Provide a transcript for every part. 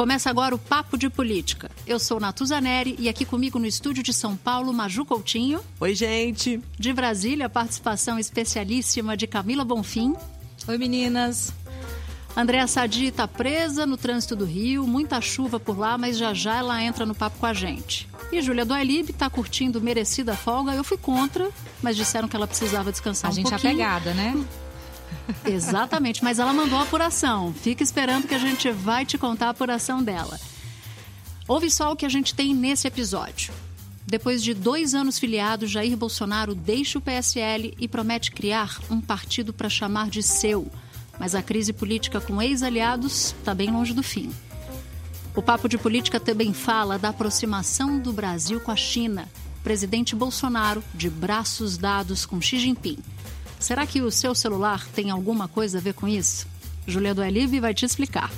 Começa agora o Papo de Política. Eu sou Natuza Neri e aqui comigo no estúdio de São Paulo, Maju Coutinho. Oi, gente. De Brasília, participação especialíssima de Camila Bonfim. Oi, meninas. Andréa Sadi está presa no trânsito do Rio, muita chuva por lá, mas já já ela entra no papo com a gente. E Júlia Doelib está curtindo merecida folga. Eu fui contra, mas disseram que ela precisava descansar a um gente pouquinho. apegada, né? Exatamente, mas ela mandou a apuração. Fica esperando que a gente vai te contar a apuração dela. Ouve só o que a gente tem nesse episódio. Depois de dois anos filiado, Jair Bolsonaro deixa o PSL e promete criar um partido para chamar de seu. Mas a crise política com ex-aliados está bem longe do fim. O Papo de Política também fala da aproximação do Brasil com a China. Presidente Bolsonaro de braços dados com Xi Jinping. Será que o seu celular tem alguma coisa a ver com isso? Julia Duelive vai te explicar.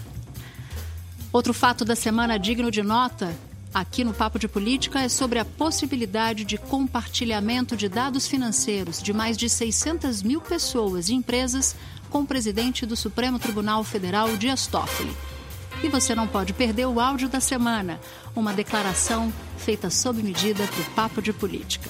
Outro fato da semana digno de nota aqui no Papo de Política é sobre a possibilidade de compartilhamento de dados financeiros de mais de 600 mil pessoas e empresas com o presidente do Supremo Tribunal Federal, Dias Toffoli. E você não pode perder o áudio da semana, uma declaração feita sob medida para o Papo de Política.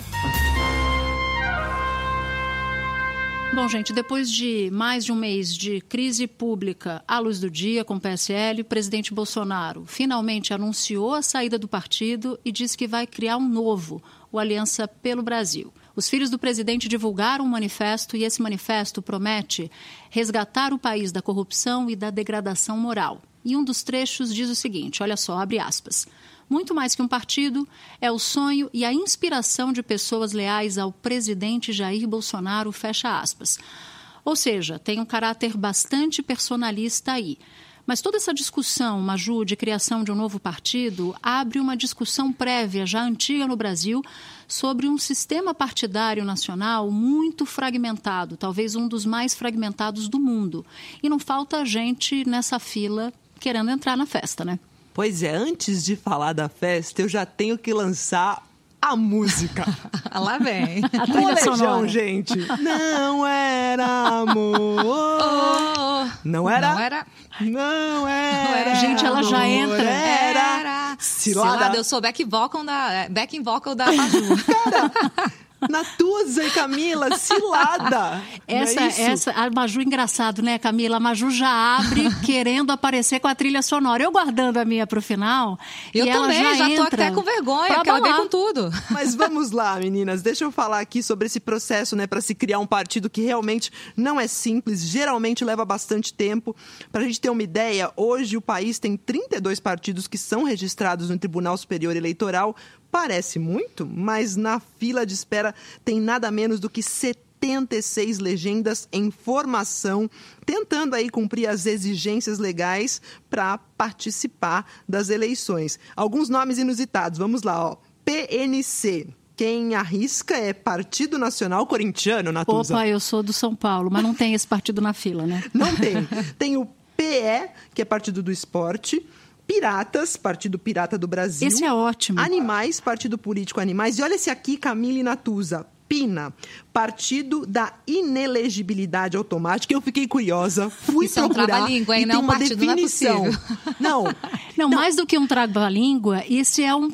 Bom, gente, depois de mais de um mês de crise pública à luz do dia com o PSL, o presidente Bolsonaro finalmente anunciou a saída do partido e disse que vai criar um novo, o Aliança pelo Brasil. Os filhos do presidente divulgaram um manifesto e esse manifesto promete resgatar o país da corrupção e da degradação moral. E um dos trechos diz o seguinte: olha só, abre aspas. Muito mais que um partido, é o sonho e a inspiração de pessoas leais ao presidente Jair Bolsonaro, fecha aspas. Ou seja, tem um caráter bastante personalista aí. Mas toda essa discussão, Maju, de criação de um novo partido, abre uma discussão prévia, já antiga no Brasil, sobre um sistema partidário nacional muito fragmentado, talvez um dos mais fragmentados do mundo. E não falta gente nessa fila querendo entrar na festa, né? Pois é, antes de falar da festa, eu já tenho que lançar a música. Lá vem. A trilha sonora. gente. Não era amor. Oh, Não era? Não era. Não era. Gente, ela já entra. Era. Cilada. Cilada. Eu sou back vocal da, back vocal da Maju. Natuza e Camila, cilada. Essa, é essa, a Maju, engraçado, né, Camila? A Maju já abre querendo aparecer com a trilha sonora. Eu guardando a minha pro final. Eu e também, já, já, tô até com vergonha, porque ela veio com tudo. Mas vamos lá, meninas. Deixa eu falar aqui sobre esse processo, né, para se criar um partido que realmente não é simples, geralmente leva bastante tempo. Para a gente ter uma ideia, hoje o país tem 32 partidos que são registrados no Tribunal Superior Eleitoral. Parece muito, mas na fila de espera tem nada menos do que 76 legendas em formação, tentando aí cumprir as exigências legais para participar das eleições. Alguns nomes inusitados, vamos lá, ó. PNC. Quem arrisca é Partido Nacional Corintiano, Natuza. Opa, eu sou do São Paulo, mas não tem esse partido na fila, né? Não tem. Tem o PE, que é Partido do Esporte. Piratas, Partido Pirata do Brasil. Esse é ótimo. Animais, Partido Político Animais. E olha esse aqui, Camila e Natuza. PINA, Partido da Inelegibilidade Automática. Eu fiquei curiosa, fui Isso é um procurar. hein? e Não tem um uma partido, não é definição. possível. Não, Não, mais do que um trava-língua, esse é um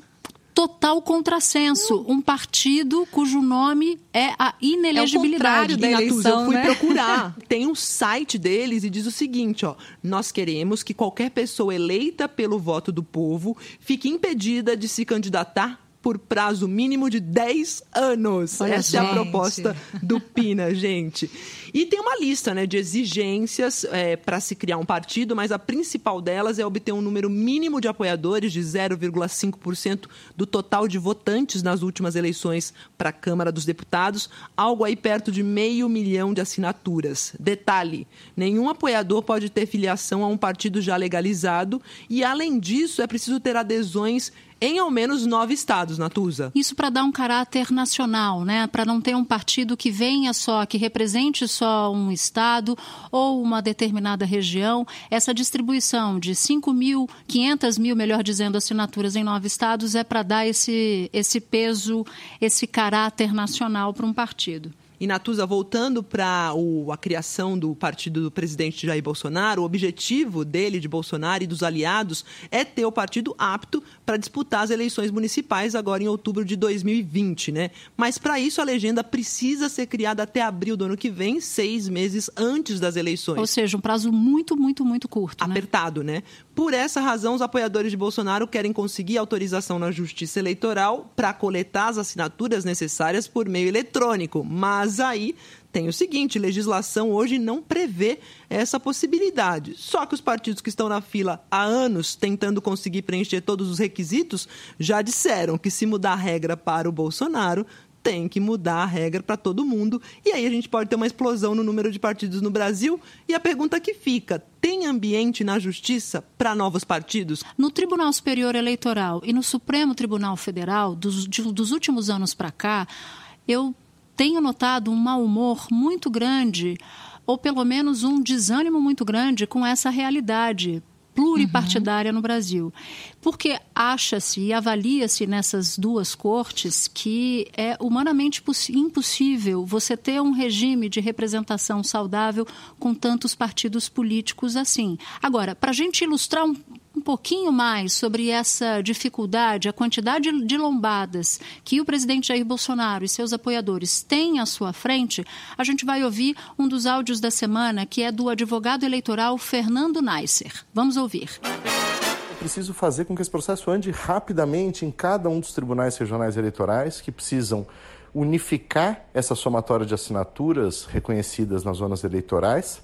total contrassenso. Um partido cujo nome é a inelegibilidade. contrário da E, Natuza, eleição, eu fui né? procurar. Tem um site deles e diz o seguinte, ó. Nós queremos que qualquer pessoa eleita pelo voto do povo fique impedida de se candidatar por prazo mínimo de 10 anos. Olha Essa é a gente. proposta do PINA, gente. E tem uma lista né, de exigências para se criar um partido, mas a principal delas é obter um número mínimo de apoiadores de 0,5% do total de votantes nas últimas eleições para a Câmara dos Deputados, algo aí perto de meio milhão de assinaturas. Detalhe: nenhum apoiador pode ter filiação a um partido já legalizado, e além disso, é preciso ter adesões em ao menos nove estados, Natuza. Isso para dar um caráter nacional, né? Para não ter um partido que venha só, que represente só um estado ou uma determinada região. Essa distribuição de 5 mil, 500 mil, melhor dizendo, assinaturas em nove estados é para dar esse, esse peso, esse caráter nacional para um partido. E Natuza, voltando para a criação do partido do presidente Jair Bolsonaro, o objetivo dele, de Bolsonaro e dos aliados, é ter o partido apto para disputar as eleições municipais agora em outubro de 2020, né? Mas para isso a legenda precisa ser criada até abril do ano que vem, seis meses antes das eleições. Ou seja, um prazo muito, muito, muito curto. Né? Apertado, né? Por essa razão, os apoiadores de Bolsonaro querem conseguir autorização na Justiça Eleitoral para coletar as assinaturas necessárias por meio eletrônico. Mas aí tem o seguinte: legislação hoje não prevê essa possibilidade. Só que os partidos que estão na fila há anos tentando conseguir preencher todos os requisitos já disseram que se mudar a regra para o Bolsonaro, tem que mudar a regra para todo mundo. E aí a gente pode ter uma explosão no número de partidos no Brasil. E a pergunta que fica: tem ambiente na justiça para novos partidos? No Tribunal Superior Eleitoral e no Supremo Tribunal Federal, dos, de, dos últimos anos para cá, eu tenho notado um mau humor muito grande, ou pelo menos um desânimo muito grande com essa realidade pluripartidária uhum. no Brasil. Porque acha-se e avalia-se nessas duas cortes que é humanamente impossível você ter um regime de representação saudável com tantos partidos políticos assim. Agora, para a gente ilustrar um, um pouquinho mais sobre essa dificuldade, a quantidade de lombadas que o presidente Jair Bolsonaro e seus apoiadores têm à sua frente, a gente vai ouvir um dos áudios da semana, que é do advogado eleitoral Fernando Neisser. Vamos ouvir. Preciso fazer com que esse processo ande rapidamente em cada um dos tribunais regionais eleitorais que precisam unificar essa somatória de assinaturas reconhecidas nas zonas eleitorais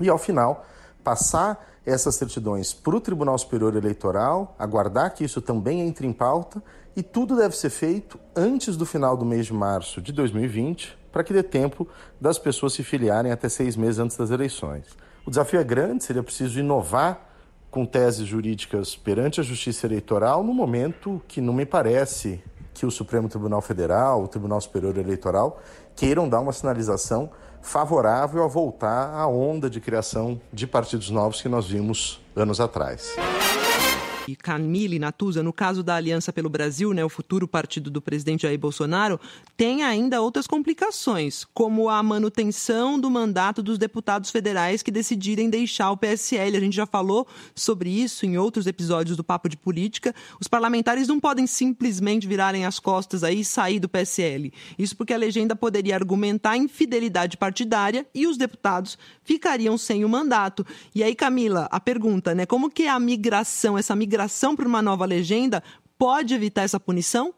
e, ao final, passar essas certidões para o Tribunal Superior Eleitoral, aguardar que isso também entre em pauta e tudo deve ser feito antes do final do mês de março de 2020, para que dê tempo das pessoas se filiarem até seis meses antes das eleições. O desafio é grande, seria preciso inovar com teses jurídicas perante a Justiça Eleitoral no momento que não me parece que o Supremo Tribunal Federal, o Tribunal Superior Eleitoral queiram dar uma sinalização favorável a voltar à onda de criação de partidos novos que nós vimos anos atrás e Camille Natuza, no caso da Aliança pelo Brasil, né, o futuro partido do presidente Jair Bolsonaro, tem ainda outras complicações, como a manutenção do mandato dos deputados federais que decidirem deixar o PSL. A gente já falou sobre isso em outros episódios do Papo de Política. Os parlamentares não podem simplesmente virarem as costas aí e sair do PSL. Isso porque a legenda poderia argumentar infidelidade partidária e os deputados ficariam sem o mandato. E aí, Camila, a pergunta, né? Como que é a migração, essa migração migração para uma nova legenda pode evitar essa punição?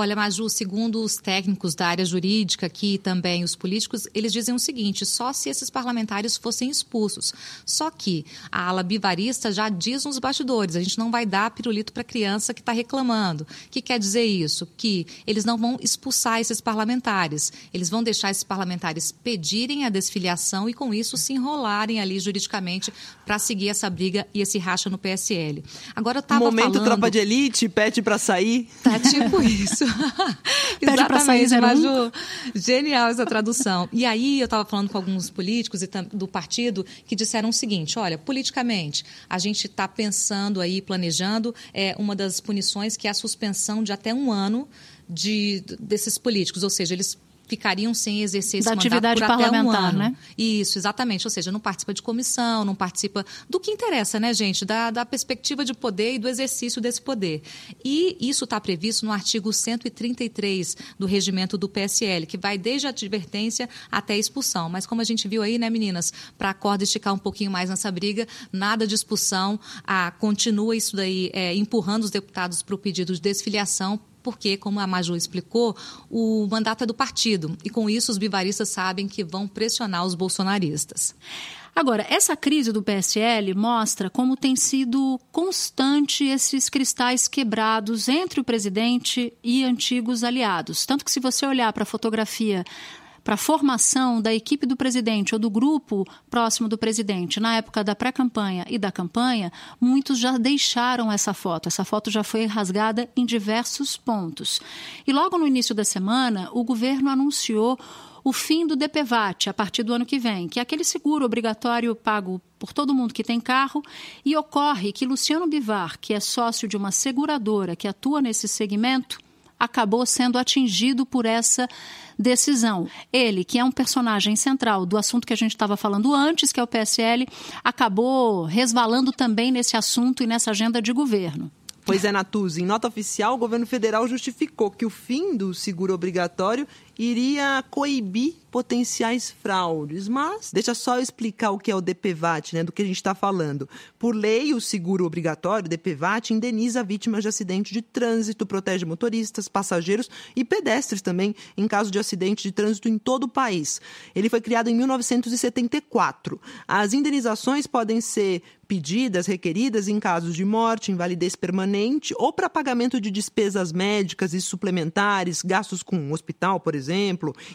Olha, Maju, segundo os técnicos da área jurídica aqui também os políticos, eles dizem o seguinte: só se esses parlamentares fossem expulsos. Só que a ala bivarista já diz nos bastidores: a gente não vai dar pirulito para a criança que está reclamando. O que quer dizer isso? Que eles não vão expulsar esses parlamentares. Eles vão deixar esses parlamentares pedirem a desfiliação e, com isso, se enrolarem ali juridicamente para seguir essa briga e esse racha no PSL. Agora eu estava Momento falando... tropa de elite, pede para sair. Tá tipo isso. Pede para sair zero Maju. Genial essa tradução. E aí eu estava falando com alguns políticos do partido que disseram o seguinte: olha, politicamente, a gente está pensando aí, planejando é, uma das punições que é a suspensão de até um ano de, desses políticos, ou seja, eles ficariam sem exercer esse da mandato atividade por parlamentar, até um ano. né? Isso, exatamente. Ou seja, não participa de comissão, não participa do que interessa, né, gente? Da, da perspectiva de poder e do exercício desse poder. E isso está previsto no artigo 133 do regimento do PSL, que vai desde a advertência até a expulsão. Mas como a gente viu aí, né, meninas, para a corda esticar um pouquinho mais nessa briga, nada de expulsão, ah, continua isso daí é, empurrando os deputados para o pedido de desfiliação porque, como a Maju explicou, o mandato é do partido e com isso os bivaristas sabem que vão pressionar os bolsonaristas. Agora, essa crise do PSL mostra como tem sido constante esses cristais quebrados entre o presidente e antigos aliados. Tanto que, se você olhar para a fotografia para a formação da equipe do presidente ou do grupo próximo do presidente na época da pré-campanha e da campanha, muitos já deixaram essa foto. Essa foto já foi rasgada em diversos pontos. E logo no início da semana, o governo anunciou o fim do DPVAT a partir do ano que vem, que é aquele seguro obrigatório pago por todo mundo que tem carro, e ocorre que Luciano Bivar, que é sócio de uma seguradora que atua nesse segmento, acabou sendo atingido por essa decisão. Ele, que é um personagem central do assunto que a gente estava falando antes, que é o PSL, acabou resvalando também nesse assunto e nessa agenda de governo. Pois é, Natuzzi, em nota oficial, o governo federal justificou que o fim do seguro obrigatório iria coibir potenciais fraudes. Mas deixa só eu explicar o que é o DPVAT, né, do que a gente está falando. Por lei, o seguro obrigatório, DPVAT, indeniza vítimas de acidente de trânsito, protege motoristas, passageiros e pedestres também em caso de acidente de trânsito em todo o país. Ele foi criado em 1974. As indenizações podem ser pedidas, requeridas em casos de morte, invalidez permanente ou para pagamento de despesas médicas e suplementares, gastos com hospital, por exemplo,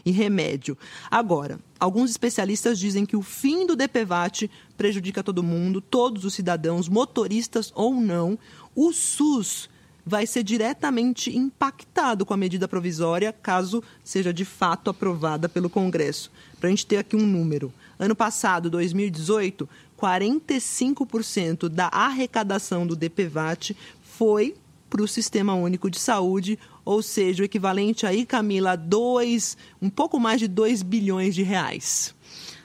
e remédio. Agora, alguns especialistas dizem que o fim do DPVAT prejudica todo mundo, todos os cidadãos, motoristas ou não. O SUS vai ser diretamente impactado com a medida provisória, caso seja de fato aprovada pelo Congresso. Para a gente ter aqui um número. Ano passado, 2018, 45% da arrecadação do DPVAT foi para o Sistema Único de Saúde, ou seja, o equivalente aí, Camila, a dois, um pouco mais de 2 bilhões de reais.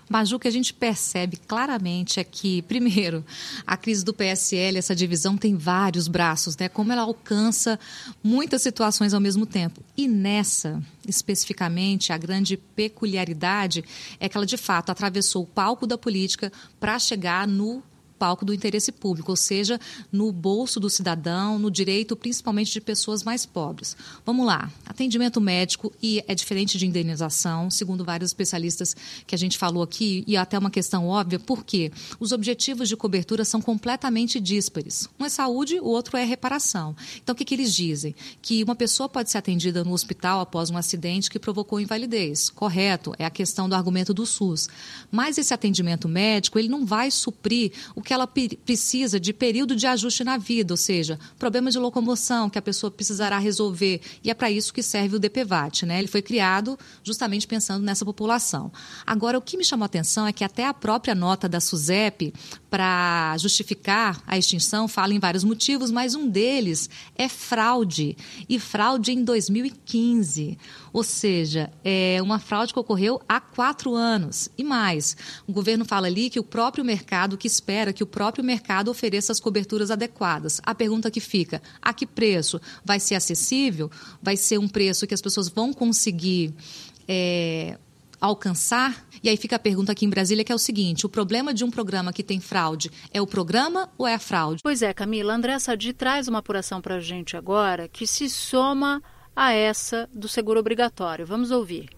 Maju, o que a gente percebe claramente é que, primeiro, a crise do PSL, essa divisão tem vários braços, né? Como ela alcança muitas situações ao mesmo tempo. E nessa, especificamente, a grande peculiaridade é que ela, de fato, atravessou o palco da política para chegar no palco do interesse público, ou seja, no bolso do cidadão, no direito principalmente de pessoas mais pobres. Vamos lá, atendimento médico e é diferente de indenização, segundo vários especialistas que a gente falou aqui, e até uma questão óbvia, porque os objetivos de cobertura são completamente díspares. Um é saúde, o outro é reparação. Então, o que, que eles dizem? Que uma pessoa pode ser atendida no hospital após um acidente que provocou invalidez. Correto, é a questão do argumento do SUS. Mas esse atendimento médico, ele não vai suprir o que que ela precisa de período de ajuste na vida, ou seja, problema de locomoção que a pessoa precisará resolver. E é para isso que serve o DPVAT. Né? Ele foi criado justamente pensando nessa população. Agora, o que me chamou a atenção é que até a própria nota da SUSEP, para justificar a extinção, fala em vários motivos, mas um deles é fraude. E fraude em 2015. Ou seja, é uma fraude que ocorreu há quatro anos e mais. O governo fala ali que o próprio mercado que espera que o próprio mercado ofereça as coberturas adequadas. A pergunta que fica: a que preço? Vai ser acessível? Vai ser um preço que as pessoas vão conseguir é, alcançar? E aí fica a pergunta aqui em Brasília que é o seguinte: o problema de um programa que tem fraude é o programa ou é a fraude? Pois é, Camila. André Sadi traz uma apuração para a gente agora que se soma a essa do seguro obrigatório. Vamos ouvir.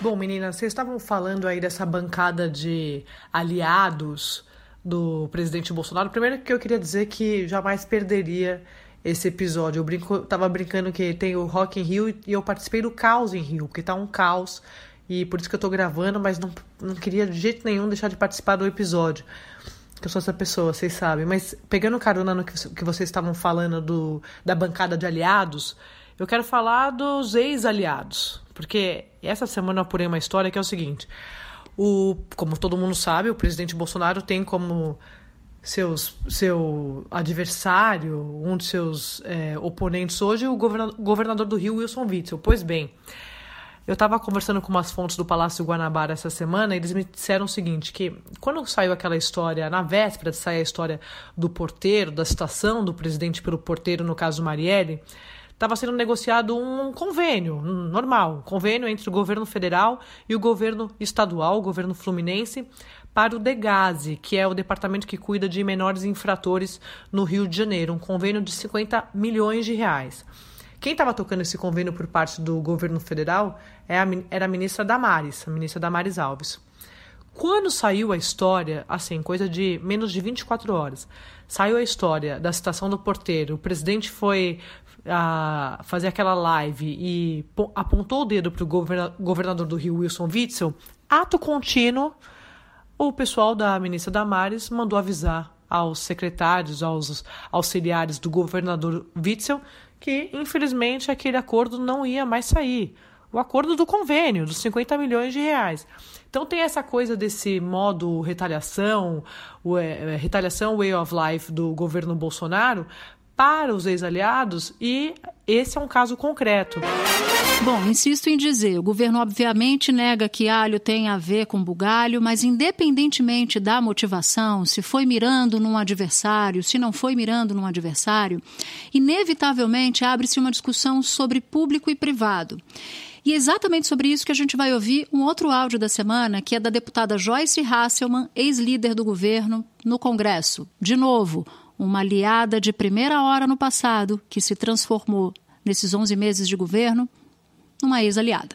Bom, meninas, vocês estavam falando aí dessa bancada de aliados do presidente Bolsonaro. Primeiro que eu queria dizer que jamais perderia esse episódio. Eu brinco, tava brincando que tem o Rock in Rio e eu participei do caos em Rio, porque tá um caos e por isso que eu tô gravando, mas não, não queria de jeito nenhum deixar de participar do episódio. Que eu sou essa pessoa, vocês sabem. Mas pegando carona no que, que vocês estavam falando do, da bancada de aliados, eu quero falar dos ex-aliados. Porque essa semana eu apurei uma história que é o seguinte: o, como todo mundo sabe, o presidente Bolsonaro tem como seus, seu adversário, um de seus é, oponentes hoje, o governador, governador do Rio, Wilson Witzel. Pois bem, eu estava conversando com umas fontes do Palácio Guanabara essa semana e eles me disseram o seguinte, que quando saiu aquela história, na véspera de sair a história do porteiro, da citação do presidente pelo porteiro, no caso Marielle, estava sendo negociado um convênio normal, um convênio entre o governo federal e o governo estadual, o governo fluminense, para o DEGASE, que é o departamento que cuida de menores infratores no Rio de Janeiro, um convênio de 50 milhões de reais. Quem estava tocando esse convênio por parte do governo federal é era a ministra Damares, a ministra Damares Alves. Quando saiu a história, assim, coisa de menos de 24 horas, saiu a história da citação do porteiro, o presidente foi a fazer aquela live e apontou o dedo para o governador do Rio, Wilson Witzel, ato contínuo, o pessoal da ministra Damares mandou avisar aos secretários, aos auxiliares do governador Witzel, que infelizmente aquele acordo não ia mais sair. O acordo do convênio, dos 50 milhões de reais. Então tem essa coisa desse modo retaliação, o, é, retaliação way of life do governo Bolsonaro para os ex-aliados e esse é um caso concreto. Bom, insisto em dizer, o governo obviamente nega que alho tem a ver com bugalho, mas independentemente da motivação, se foi mirando num adversário, se não foi mirando num adversário, inevitavelmente abre-se uma discussão sobre público e privado. E é exatamente sobre isso que a gente vai ouvir um outro áudio da semana, que é da deputada Joyce Hasselman, ex-líder do governo, no Congresso. De novo, uma aliada de primeira hora no passado que se transformou, nesses 11 meses de governo, numa ex-aliada.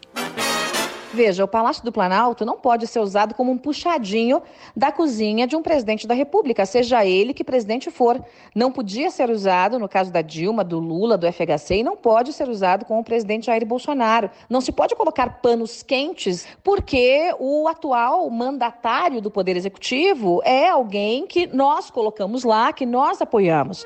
Veja, o Palácio do Planalto não pode ser usado como um puxadinho da cozinha de um presidente da República, seja ele que presidente for. Não podia ser usado no caso da Dilma, do Lula, do FHC, e não pode ser usado com o presidente Jair Bolsonaro. Não se pode colocar panos quentes, porque o atual mandatário do Poder Executivo é alguém que nós colocamos lá, que nós apoiamos.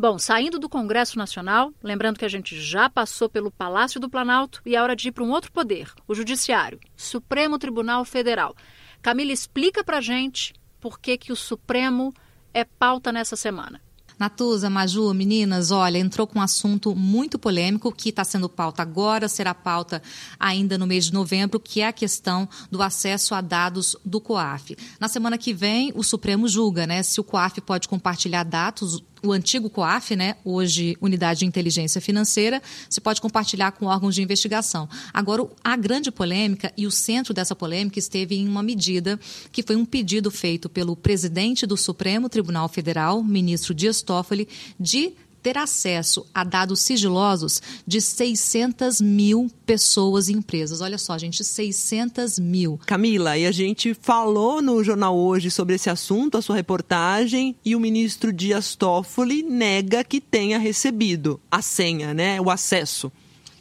Bom, saindo do Congresso Nacional, lembrando que a gente já passou pelo Palácio do Planalto e é hora de ir para um outro poder, o Judiciário, Supremo Tribunal Federal. Camila, explica para gente por que, que o Supremo é pauta nessa semana. Natuza, Maju, meninas, olha, entrou com um assunto muito polêmico que está sendo pauta agora, será pauta ainda no mês de novembro, que é a questão do acesso a dados do COAF. Na semana que vem, o Supremo julga né, se o COAF pode compartilhar dados, o antigo COAF, né, hoje Unidade de Inteligência Financeira, se pode compartilhar com órgãos de investigação. Agora, a grande polêmica e o centro dessa polêmica esteve em uma medida que foi um pedido feito pelo presidente do Supremo Tribunal Federal, ministro Dias Toffoli, de ter acesso a dados sigilosos de 600 mil pessoas e empresas. Olha só, gente, 600 mil. Camila, e a gente falou no jornal hoje sobre esse assunto, a sua reportagem, e o ministro Dias Toffoli nega que tenha recebido a senha, né, o acesso.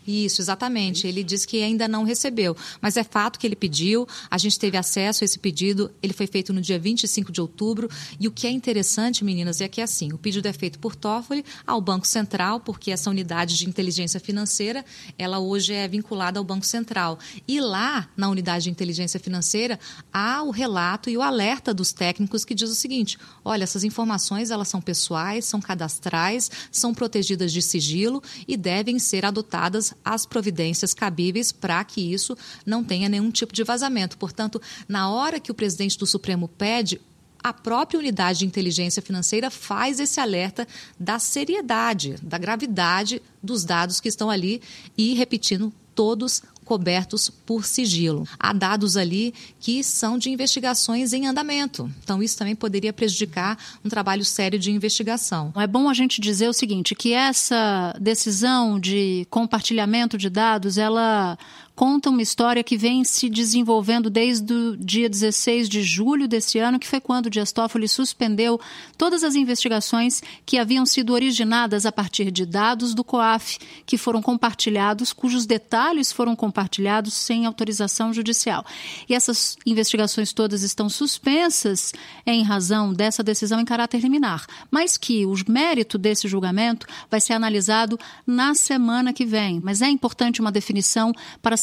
Isso, exatamente. Ele diz que ainda não recebeu, mas é fato que ele pediu, a gente teve acesso a esse pedido, ele foi feito no dia 25 de outubro, e o que é interessante, meninas, é que é assim, o pedido é feito por Toffoli ao Banco Central, porque essa unidade de inteligência financeira, ela hoje é vinculada ao Banco Central. E lá, na unidade de inteligência financeira, há o relato e o alerta dos técnicos que diz o seguinte: olha, essas informações elas são pessoais, são cadastrais, são protegidas de sigilo e devem ser adotadas as providências cabíveis para que isso não tenha nenhum tipo de vazamento. Portanto, na hora que o presidente do Supremo pede, a própria unidade de inteligência financeira faz esse alerta da seriedade, da gravidade dos dados que estão ali e, repetindo, todos cobertos por sigilo. Há dados ali que são de investigações em andamento. Então, isso também poderia prejudicar um trabalho sério de investigação. É bom a gente dizer o seguinte, que essa decisão de compartilhamento de dados, ela conta uma história que vem se desenvolvendo desde o dia 16 de julho desse ano, que foi quando Dias Toffoli suspendeu todas as investigações que haviam sido originadas a partir de dados do COAF, que foram compartilhados, cujos detalhes foram compartilhados sem autorização judicial. E essas investigações todas estão suspensas em razão dessa decisão em caráter liminar, mas que o mérito desse julgamento vai ser analisado na semana que vem. Mas é importante uma definição para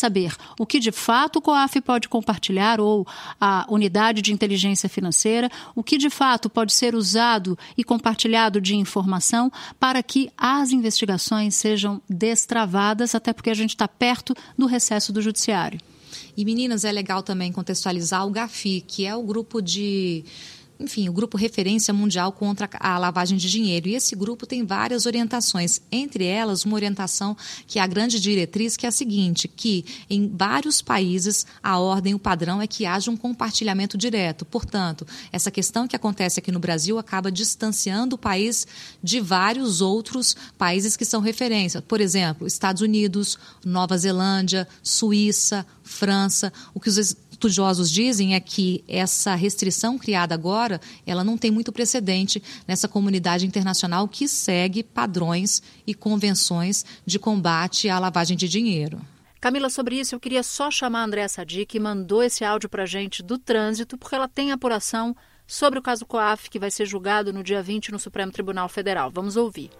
o que de fato o COAF pode compartilhar ou a unidade de inteligência financeira, o que de fato pode ser usado e compartilhado de informação para que as investigações sejam destravadas, até porque a gente está perto do recesso do judiciário. E meninas, é legal também contextualizar o GAFI, que é o grupo de enfim, o grupo referência mundial contra a lavagem de dinheiro. E esse grupo tem várias orientações, entre elas uma orientação que é a grande diretriz, que é a seguinte, que em vários países a ordem, o padrão é que haja um compartilhamento direto. Portanto, essa questão que acontece aqui no Brasil acaba distanciando o país de vários outros países que são referência. Por exemplo, Estados Unidos, Nova Zelândia, Suíça, França, o que os estudiosos dizem é que essa restrição criada agora, ela não tem muito precedente nessa comunidade internacional que segue padrões e convenções de combate à lavagem de dinheiro. Camila, sobre isso eu queria só chamar a Andréa Sadi, que mandou esse áudio para gente do trânsito, porque ela tem apuração sobre o caso COAF, que vai ser julgado no dia 20 no Supremo Tribunal Federal. Vamos ouvir.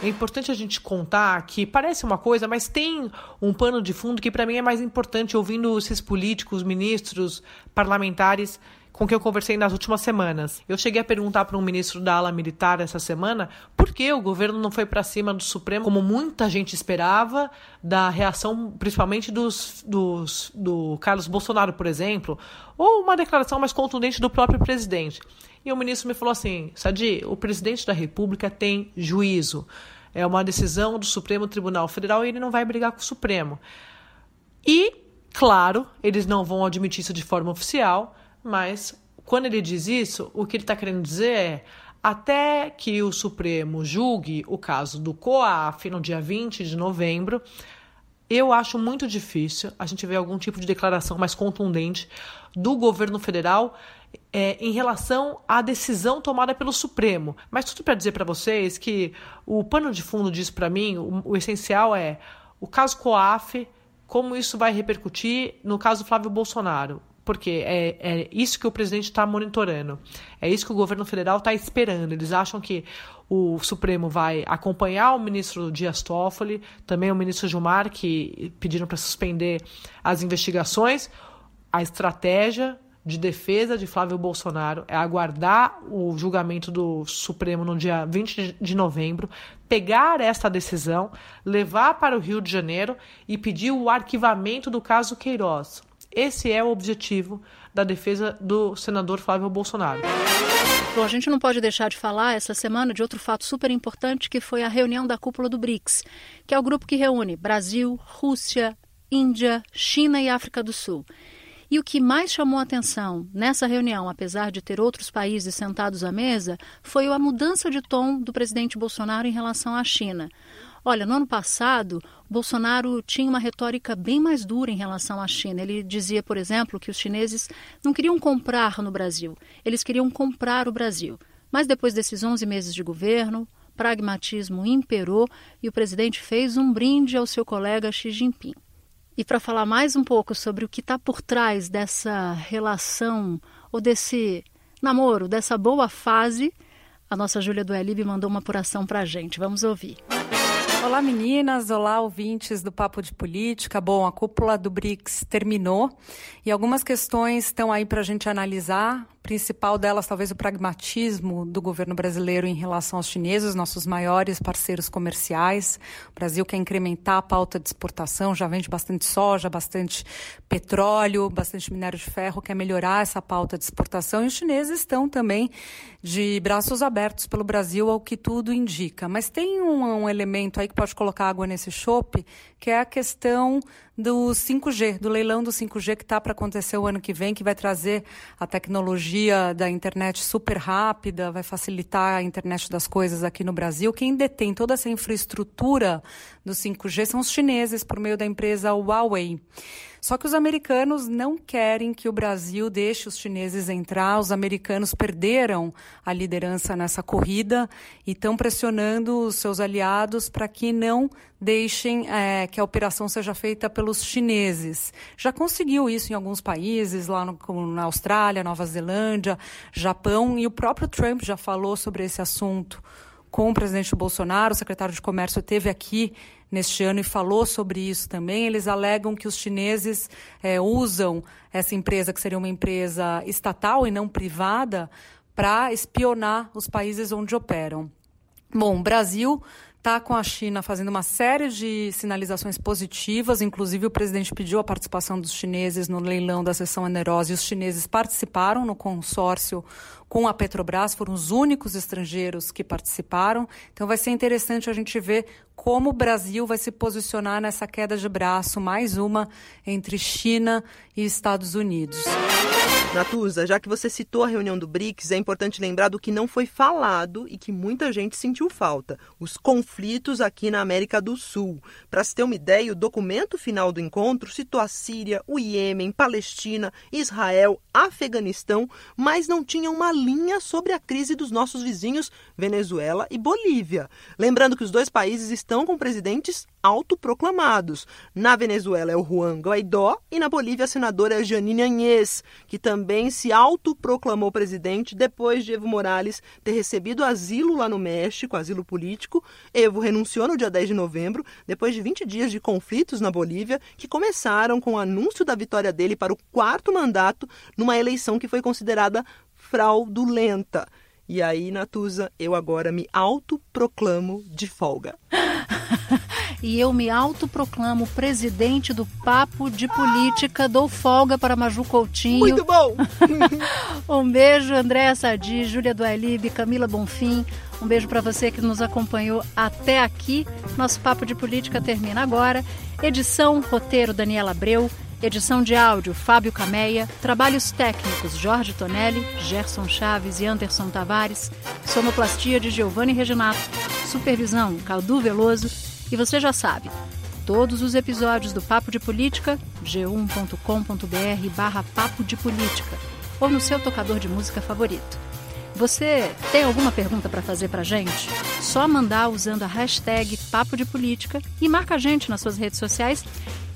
É importante a gente contar que parece uma coisa, mas tem um pano de fundo que para mim é mais importante ouvindo esses políticos, ministros, parlamentares com quem eu conversei nas últimas semanas. Eu cheguei a perguntar para um ministro da ala militar essa semana por que o governo não foi para cima do Supremo, como muita gente esperava, da reação principalmente dos, dos, do Carlos Bolsonaro, por exemplo, ou uma declaração mais contundente do próprio presidente. E o ministro me falou assim: Sadi, o presidente da República tem juízo. É uma decisão do Supremo Tribunal Federal e ele não vai brigar com o Supremo. E, claro, eles não vão admitir isso de forma oficial, mas quando ele diz isso, o que ele está querendo dizer é até que o Supremo julgue o caso do COAF no dia 20 de novembro, eu acho muito difícil a gente ver algum tipo de declaração mais contundente do governo federal é, em relação à decisão tomada pelo Supremo. Mas tudo para dizer para vocês que o pano de fundo disso para mim, o, o essencial é o caso COAF, como isso vai repercutir no caso Flávio Bolsonaro porque é, é isso que o presidente está monitorando, é isso que o governo federal está esperando. Eles acham que o Supremo vai acompanhar o ministro Dias Toffoli, também o ministro Gilmar, que pediram para suspender as investigações. A estratégia de defesa de Flávio Bolsonaro é aguardar o julgamento do Supremo no dia 20 de novembro, pegar esta decisão, levar para o Rio de Janeiro e pedir o arquivamento do caso Queiroz. Esse é o objetivo da defesa do senador Flávio Bolsonaro. Bom, a gente não pode deixar de falar essa semana de outro fato super importante que foi a reunião da cúpula do BRICS, que é o grupo que reúne Brasil, Rússia, Índia, China e África do Sul. E o que mais chamou atenção nessa reunião, apesar de ter outros países sentados à mesa, foi a mudança de tom do presidente Bolsonaro em relação à China. Olha, no ano passado, Bolsonaro tinha uma retórica bem mais dura em relação à China. Ele dizia, por exemplo, que os chineses não queriam comprar no Brasil, eles queriam comprar o Brasil. Mas depois desses 11 meses de governo, pragmatismo imperou e o presidente fez um brinde ao seu colega Xi Jinping. E para falar mais um pouco sobre o que está por trás dessa relação ou desse namoro, dessa boa fase, a nossa Júlia do Elib mandou uma apuração para a gente. Vamos ouvir. Olá meninas, olá ouvintes do Papo de Política. Bom, a cúpula do BRICS terminou e algumas questões estão aí para a gente analisar principal delas, talvez, o pragmatismo do governo brasileiro em relação aos chineses, nossos maiores parceiros comerciais. O Brasil quer incrementar a pauta de exportação, já vende bastante soja, bastante petróleo, bastante minério de ferro, quer melhorar essa pauta de exportação. E os chineses estão também de braços abertos pelo Brasil, ao que tudo indica. Mas tem um, um elemento aí que pode colocar água nesse chope, que é a questão do 5G, do leilão do 5G que está para acontecer o ano que vem, que vai trazer a tecnologia da internet super rápida, vai facilitar a internet das coisas aqui no Brasil. Quem detém toda essa infraestrutura do 5G são os chineses, por meio da empresa Huawei. Só que os americanos não querem que o Brasil deixe os chineses entrar. Os americanos perderam a liderança nessa corrida e estão pressionando os seus aliados para que não deixem é, que a operação seja feita pelos chineses. Já conseguiu isso em alguns países, lá no, na Austrália, Nova Zelândia, Japão, e o próprio Trump já falou sobre esse assunto com o presidente Bolsonaro. O secretário de Comércio teve aqui neste ano e falou sobre isso também. Eles alegam que os chineses é, usam essa empresa, que seria uma empresa estatal e não privada, para espionar os países onde operam. Bom, o Brasil está com a China fazendo uma série de sinalizações positivas, inclusive o presidente pediu a participação dos chineses no leilão da seção onerosa e os chineses participaram no consórcio com a Petrobras, foram os únicos estrangeiros que participaram. Então vai ser interessante a gente ver como o Brasil vai se posicionar nessa queda de braço, mais uma entre China e Estados Unidos. Natuza, já que você citou a reunião do BRICS, é importante lembrar do que não foi falado e que muita gente sentiu falta: os conflitos aqui na América do Sul. Para se ter uma ideia, o documento final do encontro citou a Síria, o Iêmen, Palestina, Israel, Afeganistão, mas não tinha uma linha sobre a crise dos nossos vizinhos Venezuela e Bolívia. Lembrando que os dois países estão com presidentes autoproclamados. Na Venezuela é o Juan Guaidó e na Bolívia a senadora Janine Añez, que também se autoproclamou presidente depois de Evo Morales ter recebido asilo lá no México, asilo político. Evo renunciou no dia 10 de novembro, depois de 20 dias de conflitos na Bolívia, que começaram com o anúncio da vitória dele para o quarto mandato numa eleição que foi considerada fraudulenta. E aí, Natuza, eu agora me autoproclamo de folga. e eu me autoproclamo presidente do Papo de Política, dou folga para Maju Coutinho. Muito bom! um beijo, Andréa Sadi, Júlia Duailib, Camila Bonfim. Um beijo para você que nos acompanhou até aqui. Nosso Papo de Política termina agora. Edição, roteiro, Daniela Abreu. Edição de áudio, Fábio Cameia. Trabalhos técnicos, Jorge Tonelli, Gerson Chaves e Anderson Tavares. Sonoplastia de Giovanni Reginato. Supervisão, Caldu Veloso. E você já sabe, todos os episódios do Papo de Política, g1.com.br barra Papo de Política, ou no seu tocador de música favorito. Você tem alguma pergunta para fazer para gente? Só mandar usando a hashtag Papo de Política e marca a gente nas suas redes sociais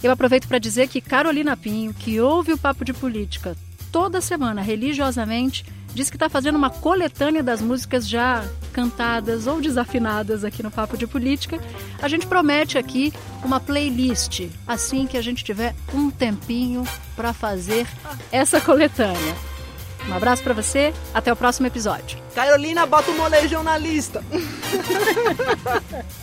eu aproveito para dizer que Carolina Pinho, que ouve o Papo de Política toda semana religiosamente, diz que está fazendo uma coletânea das músicas já cantadas ou desafinadas aqui no Papo de Política. A gente promete aqui uma playlist assim que a gente tiver um tempinho para fazer essa coletânea. Um abraço para você, até o próximo episódio. Carolina, bota o molejão na lista.